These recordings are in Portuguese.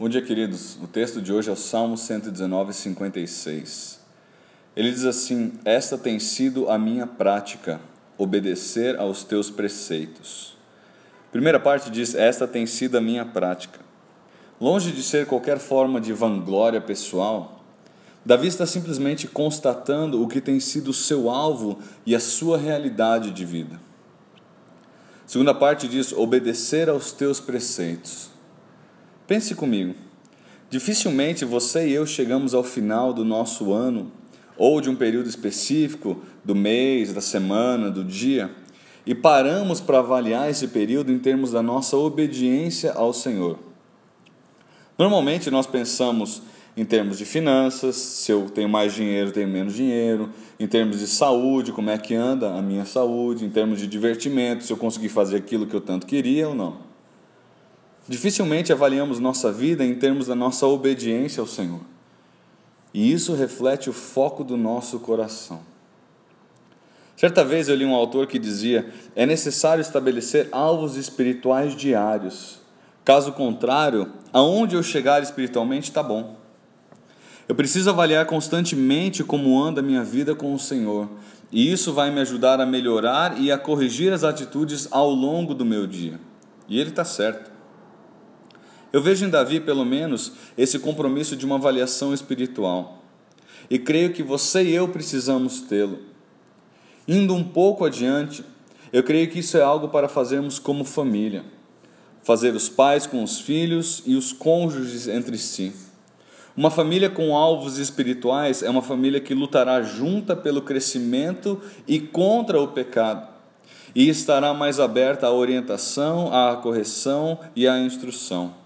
Bom dia, queridos. O texto de hoje é o Salmo 119, 56. Ele diz assim: Esta tem sido a minha prática, obedecer aos teus preceitos. primeira parte diz: Esta tem sido a minha prática. Longe de ser qualquer forma de vanglória pessoal, Davi está simplesmente constatando o que tem sido o seu alvo e a sua realidade de vida. segunda parte diz: obedecer aos teus preceitos. Pense comigo. Dificilmente você e eu chegamos ao final do nosso ano, ou de um período específico, do mês, da semana, do dia, e paramos para avaliar esse período em termos da nossa obediência ao Senhor. Normalmente nós pensamos em termos de finanças, se eu tenho mais dinheiro, tenho menos dinheiro, em termos de saúde, como é que anda a minha saúde, em termos de divertimento, se eu consegui fazer aquilo que eu tanto queria ou não. Dificilmente avaliamos nossa vida em termos da nossa obediência ao Senhor. E isso reflete o foco do nosso coração. Certa vez eu li um autor que dizia: é necessário estabelecer alvos espirituais diários. Caso contrário, aonde eu chegar espiritualmente está bom. Eu preciso avaliar constantemente como anda a minha vida com o Senhor, e isso vai me ajudar a melhorar e a corrigir as atitudes ao longo do meu dia. E ele está certo. Eu vejo em Davi, pelo menos, esse compromisso de uma avaliação espiritual. E creio que você e eu precisamos tê-lo. Indo um pouco adiante, eu creio que isso é algo para fazermos como família. Fazer os pais com os filhos e os cônjuges entre si. Uma família com alvos espirituais é uma família que lutará junta pelo crescimento e contra o pecado, e estará mais aberta à orientação, à correção e à instrução.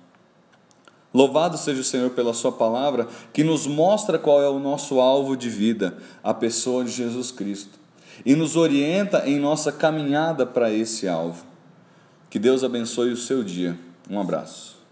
Louvado seja o Senhor pela Sua palavra, que nos mostra qual é o nosso alvo de vida, a pessoa de Jesus Cristo, e nos orienta em nossa caminhada para esse alvo. Que Deus abençoe o seu dia. Um abraço.